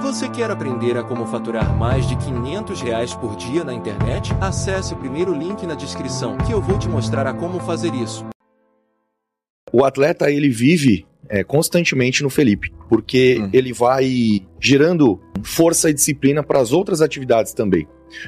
Você quer aprender a como faturar mais de 500 reais por dia na internet? Acesse o primeiro link na descrição que eu vou te mostrar a como fazer isso. O atleta ele vive é, constantemente no Felipe, porque hum. ele vai gerando força e disciplina para as outras atividades também.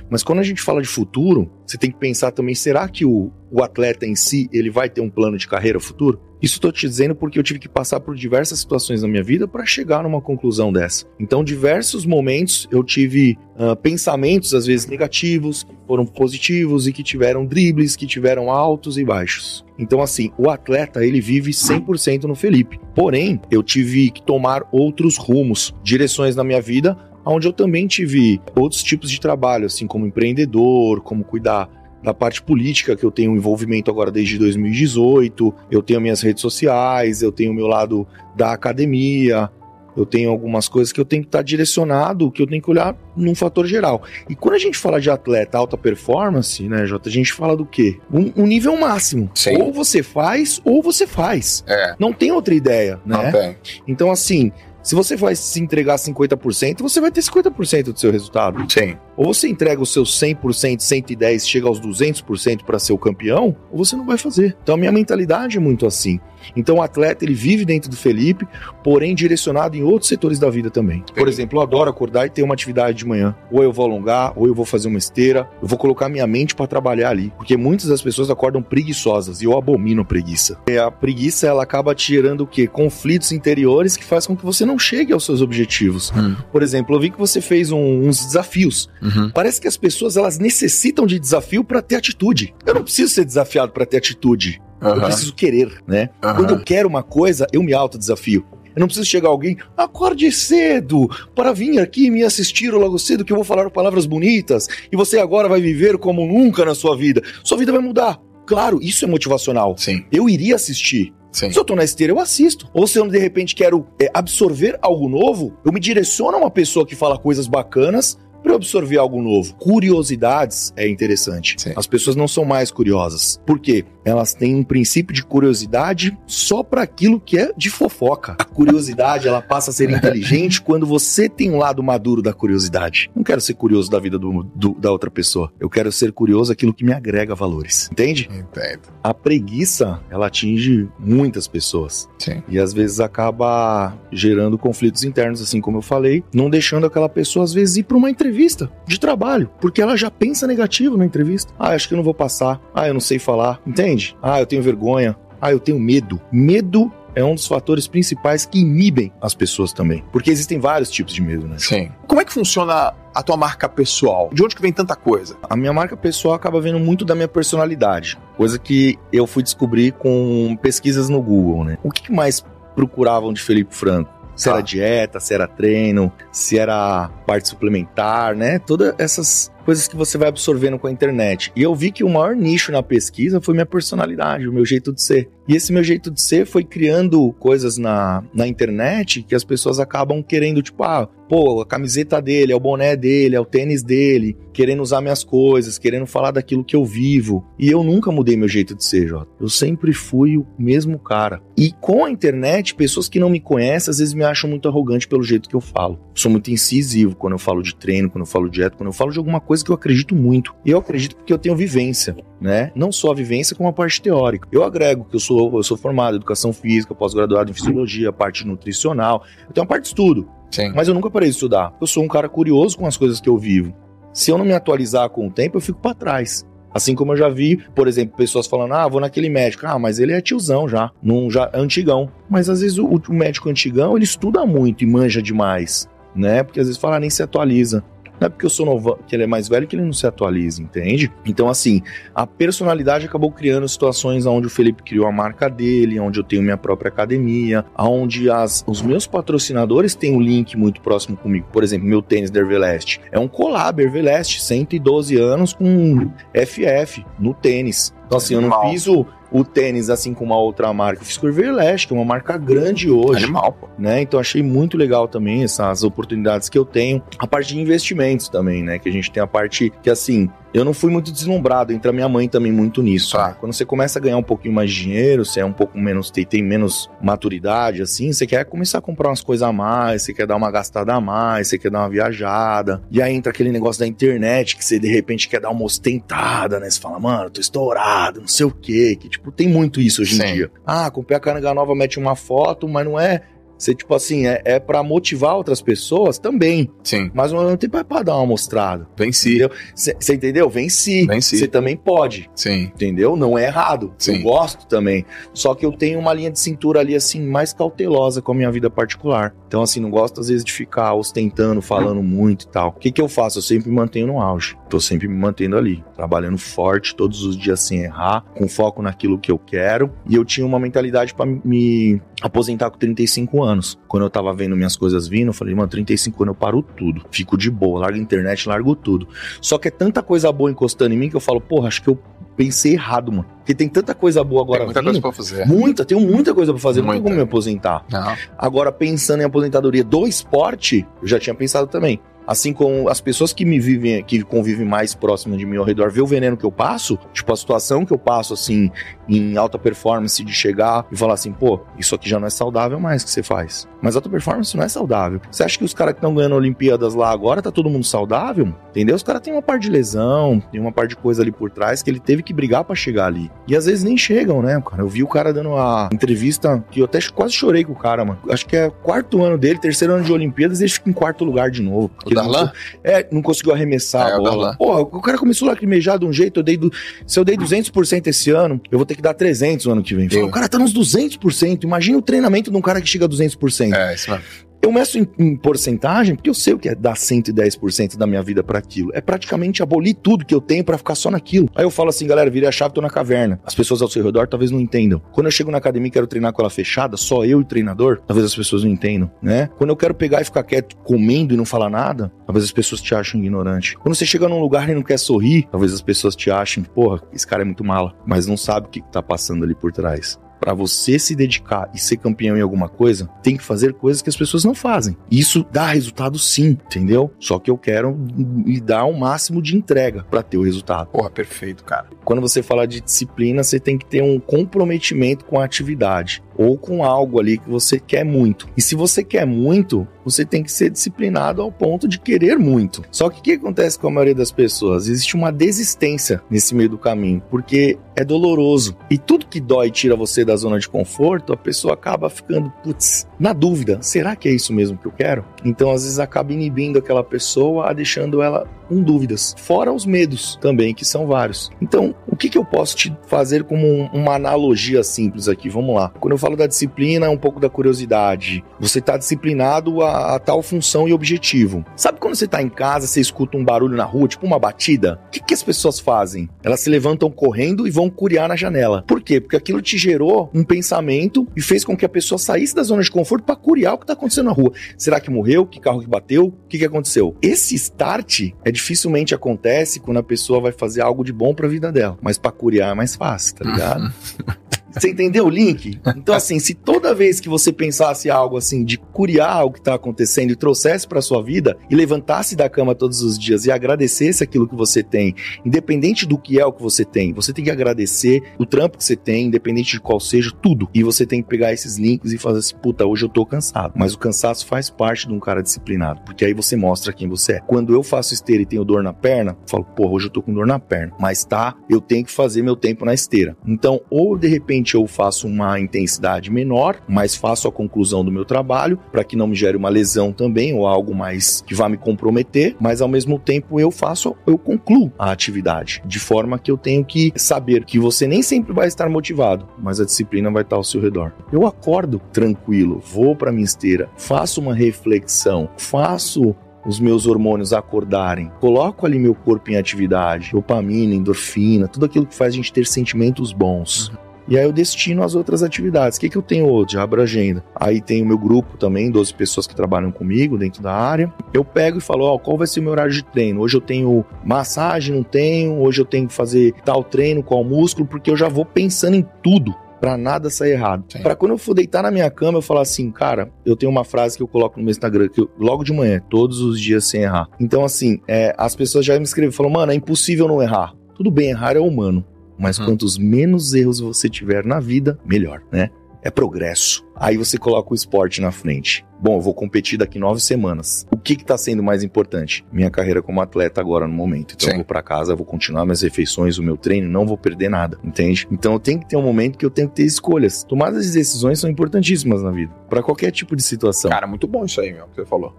Mas quando a gente fala de futuro, você tem que pensar também, será que o, o atleta em si, ele vai ter um plano de carreira futuro? Isso estou te dizendo porque eu tive que passar por diversas situações na minha vida para chegar numa conclusão dessa. Então, diversos momentos eu tive uh, pensamentos, às vezes negativos, que foram positivos e que tiveram dribles, que tiveram altos e baixos. Então, assim, o atleta ele vive 100% no Felipe. Porém, eu tive que tomar outros rumos, direções na minha vida onde eu também tive outros tipos de trabalho, assim como empreendedor, como cuidar da parte política, que eu tenho envolvimento agora desde 2018, eu tenho minhas redes sociais, eu tenho o meu lado da academia, eu tenho algumas coisas que eu tenho que estar direcionado, que eu tenho que olhar num fator geral. E quando a gente fala de atleta alta performance, né, Jota, a gente fala do quê? Um, um nível máximo. Sim. Ou você faz, ou você faz. É. Não tem outra ideia, né? Não tem. Então, assim, se você vai se entregar 50%, você vai ter 50% do seu resultado. Sim. Ou você entrega os seus 100%, 110%, chega aos 200% para ser o campeão, ou você não vai fazer. Então a minha mentalidade é muito assim. Então o atleta ele vive dentro do Felipe, porém direcionado em outros setores da vida também. Por exemplo, eu adoro acordar e ter uma atividade de manhã. Ou eu vou alongar, ou eu vou fazer uma esteira, eu vou colocar minha mente para trabalhar ali, porque muitas das pessoas acordam preguiçosas e eu abomino a preguiça. E a preguiça ela acaba te gerando o quê? Conflitos interiores que faz com que você não chegue aos seus objetivos. Hum. Por exemplo, eu vi que você fez um, uns desafios. Uhum. Parece que as pessoas elas necessitam de desafio para ter atitude. Eu não preciso ser desafiado para ter atitude. Uhum. Eu preciso querer, né? Uhum. Quando eu quero uma coisa, eu me autodesafio. Eu não preciso chegar alguém, acorde cedo para vir aqui me assistir logo cedo que eu vou falar palavras bonitas e você agora vai viver como nunca na sua vida. Sua vida vai mudar. Claro, isso é motivacional. Sim. Eu iria assistir. Sim. Se eu tô na esteira, eu assisto. Ou se eu de repente quero é, absorver algo novo, eu me direciono a uma pessoa que fala coisas bacanas para absorver algo novo. Curiosidades é interessante. Sim. As pessoas não são mais curiosas. Por quê? Elas têm um princípio de curiosidade só para aquilo que é de fofoca. A curiosidade, ela passa a ser inteligente quando você tem um lado maduro da curiosidade. Não quero ser curioso da vida do, do, da outra pessoa. Eu quero ser curioso aquilo que me agrega valores. Entende? Entendo. A preguiça, ela atinge muitas pessoas. Sim. E às vezes acaba gerando conflitos internos, assim como eu falei, não deixando aquela pessoa às vezes ir para uma entrevista entrevista de trabalho, porque ela já pensa negativo na entrevista. Ah, acho que eu não vou passar. Ah, eu não sei falar. Entende? Ah, eu tenho vergonha. Ah, eu tenho medo. Medo é um dos fatores principais que inibem as pessoas também. Porque existem vários tipos de medo, né? Sim. Como é que funciona a tua marca pessoal? De onde que vem tanta coisa? A minha marca pessoal acaba vendo muito da minha personalidade. Coisa que eu fui descobrir com pesquisas no Google, né? O que mais procuravam de Felipe Franco? Se era tá. dieta, se era treino, se era parte suplementar, né? Todas essas coisas que você vai absorvendo com a internet. E eu vi que o maior nicho na pesquisa foi minha personalidade, o meu jeito de ser. E esse meu jeito de ser foi criando coisas na, na internet que as pessoas acabam querendo, tipo, ah, pô, a camiseta dele, é o boné dele, é o tênis dele, querendo usar minhas coisas, querendo falar daquilo que eu vivo. E eu nunca mudei meu jeito de ser, Jota. Eu sempre fui o mesmo cara. E com a internet, pessoas que não me conhecem às vezes me acham muito arrogante pelo jeito que eu falo. sou muito incisivo quando eu falo de treino, quando eu falo de dieta, quando eu falo de alguma coisa que eu acredito muito. E eu acredito porque eu tenho vivência, né? Não só a vivência, como a parte teórica. Eu agrego que eu sou, eu sou formado em educação física, pós-graduado em fisiologia, parte nutricional. Eu tenho uma parte de estudo. Sim. Mas eu nunca parei de estudar. Eu sou um cara curioso com as coisas que eu vivo. Se eu não me atualizar com o tempo, eu fico para trás. Assim como eu já vi, por exemplo, pessoas falando: ah, vou naquele médico. Ah, mas ele é tiozão já, num, já antigão. Mas às vezes o, o médico antigão ele estuda muito e manja demais, né? Porque às vezes fala, ah, nem se atualiza. Não é porque eu sou novo, que ele é mais velho que ele não se atualiza, entende? Então, assim, a personalidade acabou criando situações onde o Felipe criou a marca dele, onde eu tenho minha própria academia, onde as, os meus patrocinadores têm um link muito próximo comigo. Por exemplo, meu tênis da Herveleste. É um collab Herveleste, 112 anos com FF no tênis. Então, assim, eu não fiz o, tênis assim com uma outra marca. Eu fiz com Everlast, que é uma marca grande hoje. Animal, pô. Né? Então achei muito legal também essas oportunidades que eu tenho. A parte de investimentos também, né? Que a gente tem a parte que, assim, eu não fui muito deslumbrado, entra minha mãe também muito nisso. Tá. né? Quando você começa a ganhar um pouquinho mais de dinheiro, você é um pouco menos, tem, tem menos maturidade, assim, você quer começar a comprar umas coisas a mais, você quer dar uma gastada a mais, você quer dar uma viajada. E aí entra aquele negócio da internet que você de repente quer dar uma ostentada, né? Você fala, mano, tô estourado, não sei o quê. Que, tipo, tem muito isso hoje Sim. em dia. Ah, comprei a caranga nova, mete uma foto, mas não é. Você, tipo assim, é, é para motivar outras pessoas também. Sim. Mas ao mesmo tempo é pra dar uma mostrada. Venci. Você entendeu? Venci. Venci. Você também pode. Sim. Entendeu? Não é errado. Sim. Eu gosto também. Só que eu tenho uma linha de cintura ali, assim, mais cautelosa com a minha vida particular. Então, assim, não gosto às vezes de ficar ostentando, falando muito e tal. O que, que eu faço? Eu sempre me mantenho no auge. Tô sempre me mantendo ali. Trabalhando forte, todos os dias sem errar, com foco naquilo que eu quero. E eu tinha uma mentalidade pra me aposentar com 35 anos. Quando eu tava vendo minhas coisas vindo, eu falei, mano, 35 anos eu paro tudo. Fico de boa, largo a internet, largo tudo. Só que é tanta coisa boa encostando em mim que eu falo, porra, acho que eu pensei errado, mano. Porque tem tanta coisa boa agora Tem muita vindo. coisa pra fazer. Muita, tenho muita coisa pra fazer, não tem Muita. como me aposentar. Não. Agora, pensando em aposentadoria do esporte, eu já tinha pensado também. Assim como as pessoas que me vivem, que convivem mais próximo de mim ao redor, vê o veneno que eu passo, tipo a situação que eu passo, assim, em alta performance, de chegar e falar assim, pô, isso aqui já não é saudável mais que você faz. Mas alta performance não é saudável. Você acha que os caras que estão ganhando Olimpíadas lá agora, tá todo mundo saudável? Entendeu? Os caras têm uma parte de lesão, tem uma parte de coisa ali por trás que ele teve que brigar pra chegar ali. E às vezes nem chegam, né, cara? Eu vi o cara dando uma entrevista que eu até quase chorei com o cara, mano. Acho que é quarto ano dele, terceiro ano de Olimpíadas, e ele fica em quarto lugar de novo. Darlan? É, não conseguiu arremessar É, a o bola. Porra, o cara começou a lacrimejar de um jeito, eu dei do... se eu dei 200% esse ano, eu vou ter que dar 300 no ano que vem. Fala. O cara tá nos 200%, imagina o treinamento de um cara que chega a 200%. É, isso mesmo. Eu meço em, em porcentagem porque eu sei o que é dar 110% da minha vida pra aquilo. É praticamente abolir tudo que eu tenho pra ficar só naquilo. Aí eu falo assim, galera, virei a chave, tô na caverna. As pessoas ao seu redor talvez não entendam. Quando eu chego na academia e quero treinar com ela fechada, só eu e o treinador, talvez as pessoas não entendam, né? Quando eu quero pegar e ficar quieto comendo e não falar nada, talvez as pessoas te achem ignorante. Quando você chega num lugar e não quer sorrir, talvez as pessoas te achem, porra, esse cara é muito mala, mas não sabe o que tá passando ali por trás. Pra você se dedicar e ser campeão em alguma coisa, tem que fazer coisas que as pessoas não fazem. Isso dá resultado sim, entendeu? Só que eu quero lhe dar o máximo de entrega pra ter o resultado. Porra, perfeito, cara. Quando você fala de disciplina, você tem que ter um comprometimento com a atividade ou com algo ali que você quer muito. E se você quer muito, você tem que ser disciplinado ao ponto de querer muito. Só que o que acontece com a maioria das pessoas? Existe uma desistência nesse meio do caminho, porque é doloroso. E tudo que dói tira você da zona de conforto, a pessoa acaba ficando, putz, na dúvida, será que é isso mesmo que eu quero? Então, às vezes, acaba inibindo aquela pessoa, deixando ela com dúvidas. Fora os medos também, que são vários. Então, o que, que eu posso te fazer como um- uma analogia simples aqui? Vamos lá. Quando eu falo da disciplina, é um pouco da curiosidade. Você está disciplinado a, a tal função e objetivo. Sabe quando você está em casa, você escuta um barulho na rua, tipo uma batida? O que, que as pessoas fazem? Elas se levantam correndo e vão curiar na janela. Por quê? Porque aquilo te gerou um pensamento e fez com que a pessoa saísse da zona de conforto para curiar o que está acontecendo na rua. Será que morreu? Que carro que bateu? O que, que aconteceu? Esse start é dificilmente acontece quando a pessoa vai fazer algo de bom para a vida dela. Mas para curiar é mais fácil, tá ligado? Você entendeu o link? Então, assim, se toda vez que você pensasse algo assim, de curiar o que tá acontecendo e trouxesse pra sua vida e levantasse da cama todos os dias e agradecesse aquilo que você tem, independente do que é o que você tem, você tem que agradecer o trampo que você tem, independente de qual seja, tudo. E você tem que pegar esses links e fazer assim, puta, hoje eu tô cansado. Mas o cansaço faz parte de um cara disciplinado, porque aí você mostra quem você é. Quando eu faço esteira e tenho dor na perna, falo, porra, hoje eu tô com dor na perna. Mas tá, eu tenho que fazer meu tempo na esteira. Então, ou de repente eu faço uma intensidade menor, mas faço a conclusão do meu trabalho, para que não me gere uma lesão também, ou algo mais que vá me comprometer, mas ao mesmo tempo eu faço, eu concluo a atividade, de forma que eu tenho que saber que você nem sempre vai estar motivado, mas a disciplina vai estar ao seu redor. Eu acordo tranquilo, vou para minha esteira, faço uma reflexão, faço os meus hormônios acordarem, coloco ali meu corpo em atividade, dopamina, endorfina, tudo aquilo que faz a gente ter sentimentos bons. E aí eu destino as outras atividades. O que, que eu tenho hoje? Abro a agenda. Aí tem o meu grupo também, 12 pessoas que trabalham comigo dentro da área. Eu pego e falo, ó, qual vai ser o meu horário de treino? Hoje eu tenho massagem, não tenho. Hoje eu tenho que fazer tal treino, qual músculo, porque eu já vou pensando em tudo Pra nada sair errado. Pra quando eu for deitar na minha cama, eu falar assim, cara, eu tenho uma frase que eu coloco no meu Instagram, que eu, logo de manhã, todos os dias sem errar. Então, assim, é, as pessoas já me escrevem e falam, mano, é impossível não errar. Tudo bem, errar é humano. Mas Uhum. quantos menos erros você tiver na vida, melhor, né? É progresso. Aí você coloca o esporte na frente. Bom, eu vou competir daqui nove semanas. O que que tá sendo mais importante? Minha carreira como atleta agora no momento. Então Sim. eu vou pra casa, vou continuar minhas refeições, o meu treino, não vou perder nada, entende? Então eu tenho que ter um momento que eu tenho que ter escolhas. Tomadas de decisões são importantíssimas na vida, Pra qualquer tipo de situação. Cara, muito bom isso aí, meu, que você falou.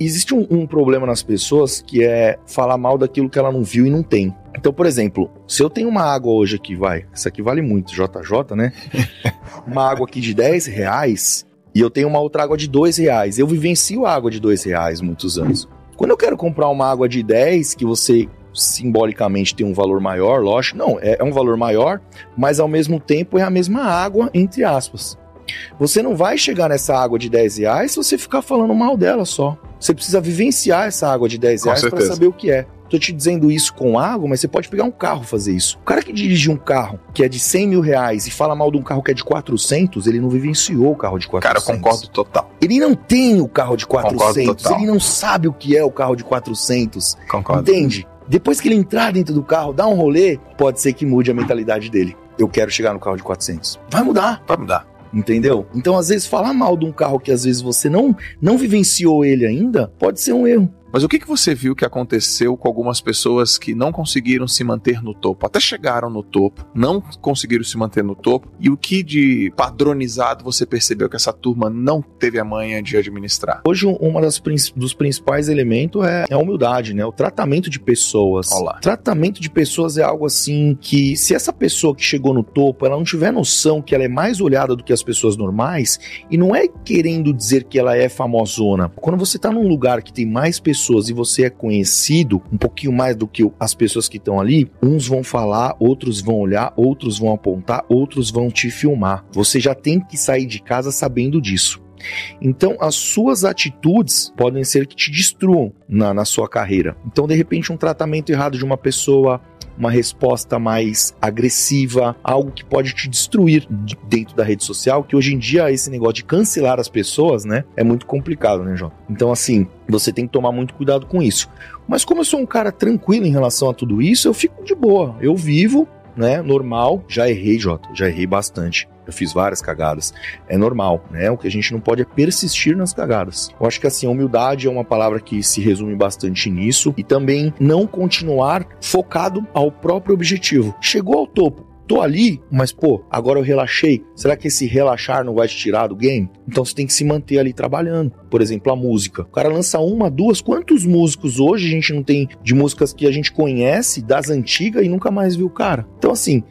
Existe um, um problema nas pessoas que é falar mal daquilo que ela não viu e não tem. Então, por exemplo, se eu tenho uma água hoje aqui, vai, isso aqui vale muito, JJ, né? uma água aqui de 10 reais e eu tenho uma outra água de 2 reais. Eu vivencio a água de 2 reais muitos anos. Quando eu quero comprar uma água de 10, que você simbolicamente tem um valor maior, lógico, não, é, é um valor maior, mas ao mesmo tempo é a mesma água, entre aspas. Você não vai chegar nessa água de 10 reais se você ficar falando mal dela só. Você precisa vivenciar essa água de 10 Com reais para saber o que é. Tô te dizendo isso com água, mas você pode pegar um carro fazer isso. O cara que dirige um carro que é de 100 mil reais e fala mal de um carro que é de 400, ele não vivenciou o carro de 400. Cara, eu concordo total. Ele não tem o carro de 400, total. ele não sabe o que é o carro de 400. Concordo. Entende? Depois que ele entrar dentro do carro, dar um rolê, pode ser que mude a mentalidade dele. Eu quero chegar no carro de 400. Vai mudar. Vai mudar. Entendeu? Então, às vezes, falar mal de um carro que às vezes você não, não vivenciou ele ainda, pode ser um erro. Mas o que, que você viu que aconteceu com algumas pessoas que não conseguiram se manter no topo? Até chegaram no topo, não conseguiram se manter no topo. E o que de padronizado você percebeu que essa turma não teve a manha de administrar? Hoje, um dos principais elementos é, é a humildade, né? O tratamento de pessoas. Olá. Tratamento de pessoas é algo assim que, se essa pessoa que chegou no topo, ela não tiver noção que ela é mais olhada do que as pessoas normais, e não é querendo dizer que ela é famosona. Quando você tá num lugar que tem mais pessoas e você é conhecido um pouquinho mais do que as pessoas que estão ali, uns vão falar, outros vão olhar, outros vão apontar, outros vão te filmar. Você já tem que sair de casa sabendo disso. Então, as suas atitudes podem ser que te destruam na, na sua carreira. Então, de repente, um tratamento errado de uma pessoa, uma resposta mais agressiva, algo que pode te destruir de- dentro da rede social, que hoje em dia esse negócio de cancelar as pessoas, né, é muito complicado, né, João? Então, assim, você tem que tomar muito cuidado com isso. Mas como eu sou um cara tranquilo em relação a tudo isso, eu fico de boa. Eu vivo, né, normal. Já errei, Jota, já errei bastante. Eu fiz várias cagadas. É normal, né? O que a gente não pode é persistir nas cagadas. Eu acho que assim, a humildade é uma palavra que se resume bastante nisso e também não continuar focado ao próprio objetivo. Chegou ao topo, tô ali, mas pô, agora eu relaxei. Será que esse relaxar não vai te tirar do game? Então você tem que se manter ali trabalhando. Por exemplo, a música. O cara lança uma, duas. Quantos músicos hoje a gente não tem de músicas que a gente conhece das antigas e nunca mais viu o cara? Então, assim,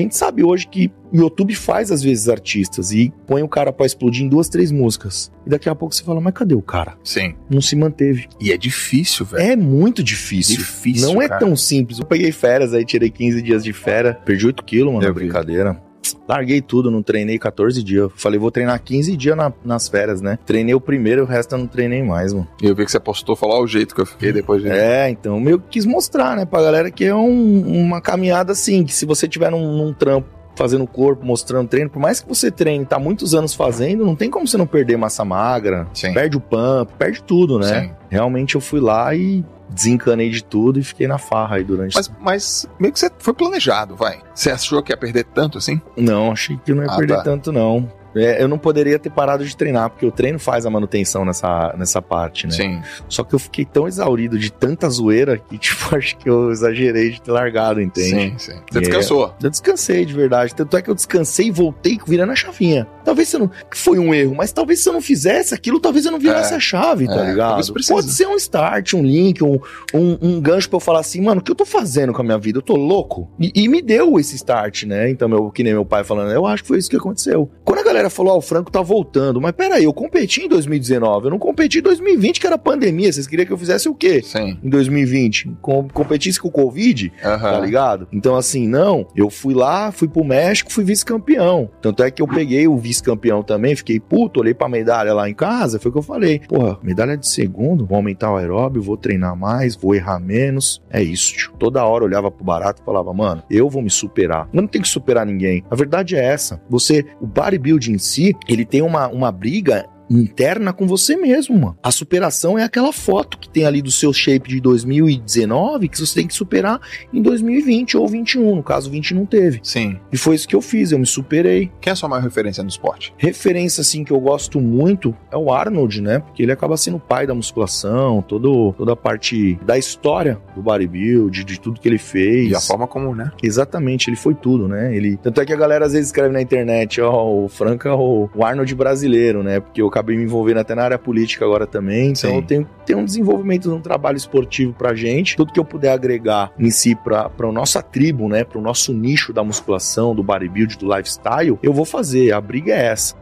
a gente sabe hoje que o YouTube faz às vezes artistas e põe o cara pra explodir em duas, três músicas. E daqui a pouco você fala, mas cadê o cara? Sim. Não se manteve. E é difícil, velho. É muito difícil. Difícil, Não é cara. tão simples. Eu peguei férias aí, tirei 15 dias de férias, perdi 8 quilos, mano, vi. brincadeira. Larguei tudo, não treinei 14 dias. Falei, vou treinar 15 dias na- nas férias, né? Treinei o primeiro, o resto eu não treinei mais, mano. E eu vi que você postou, falou "Ó, o jeito que eu fiquei depois de. É, então, meio que quis mostrar, né, pra galera que é um- uma caminhada assim, que se você tiver num, num trampo fazendo corpo, mostrando treino, por mais que você treine, tá muitos anos fazendo, não tem como você não perder massa magra, Sim. perde o pump, perde tudo, né? Sim. Realmente eu fui lá e desencanei de tudo e fiquei na farra aí durante... Mas, mas meio que você foi planejado, vai. Você achou que ia perder tanto assim? Não, achei que não ia Ah, perder tá. tanto, não. É, eu não poderia ter parado de treinar, porque o treino faz a manutenção nessa, nessa parte, né? Sim. Só que eu fiquei tão exaurido de tanta zoeira que, tipo, acho que eu exagerei de ter largado, entende? Sim, sim. Você É. descansou. Eu descansei de verdade. Tanto é que eu descansei e voltei virando a chavinha. Talvez você não. Foi um erro, mas talvez se eu não fizesse aquilo, talvez eu não virasse É. a chave, tá É, ligado? Pode ser um start, um link, um, um, um gancho pra eu falar assim, mano, o que eu tô fazendo com a minha vida? Eu tô louco? E, e me deu esse start, né? Então, meu, que nem meu pai falando, eu acho que foi isso que aconteceu. Quando a galera falou, ó, o Franco tá voltando, mas peraí, eu competi em 2019, eu não competi em 2020, que era pandemia. Vocês queriam que eu fizesse o quê? Sim. Em 2020? Com, competisse com o Covid? tá Aham. ligado? Então, assim, não, eu fui lá, fui pro México, fui vice-campeão. Tanto é que eu peguei o vice-campeão também, fiquei puto, olhei pra medalha lá em casa, foi o que eu falei. Porra, medalha de segundo, vou aumentar o aeróbio, vou treinar mais, vou errar menos. É isso, tio. Toda hora olhava pro barato e falava, mano, eu vou me superar. Eu não tenho que superar ninguém. A verdade é essa. Você, o bodybuilding em si, ele tem uma, uma briga interna com você mesmo, mano. A superação é aquela foto que tem ali do seu shape de 2019 que você tem que superar em 2020 ou 21, no caso 20 não teve. Sim. E foi isso que eu fiz, eu me superei. Quem é a sua maior referência no esporte? Referência assim que eu gosto muito é o Arnold, né? Porque ele acaba sendo o pai da musculação, todo, toda a parte da história do bodybuild, de tudo que ele fez. E a forma como, né? Exatamente, ele foi tudo, né? Ele tanto é que a galera às vezes escreve na internet, ó, o Franca é o, o Arnold brasileiro, né? Porque o acabei me envolvendo até na área política agora também. Então Sim. eu tenho, tenho um desenvolvimento de um trabalho esportivo pra gente. Tudo que eu puder agregar em si pra, pra nossa tribo, né? Pro nosso nicho da musculação, do bodybuild, do lifestyle, eu vou fazer. A briga é essa.